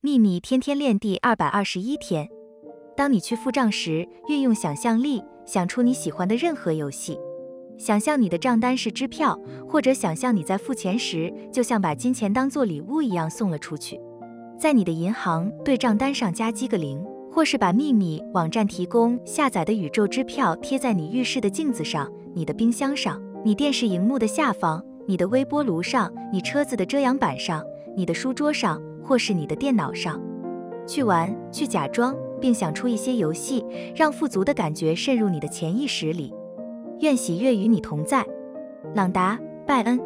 秘密天天练第二百二十一天。当你去付账时，运用想象力，想出你喜欢的任何游戏。想象你的账单是支票，或者想象你在付钱时，就像把金钱当做礼物一样送了出去。在你的银行对账单上加几个零，或是把秘密网站提供下载的宇宙支票贴在你浴室的镜子上、你的冰箱上、你电视荧幕的下方、你的微波炉上、你车子的遮阳板上、你的书桌上。或是你的电脑上，去玩，去假装，并想出一些游戏，让富足的感觉渗入你的潜意识里。愿喜悦与你同在，朗达·拜恩。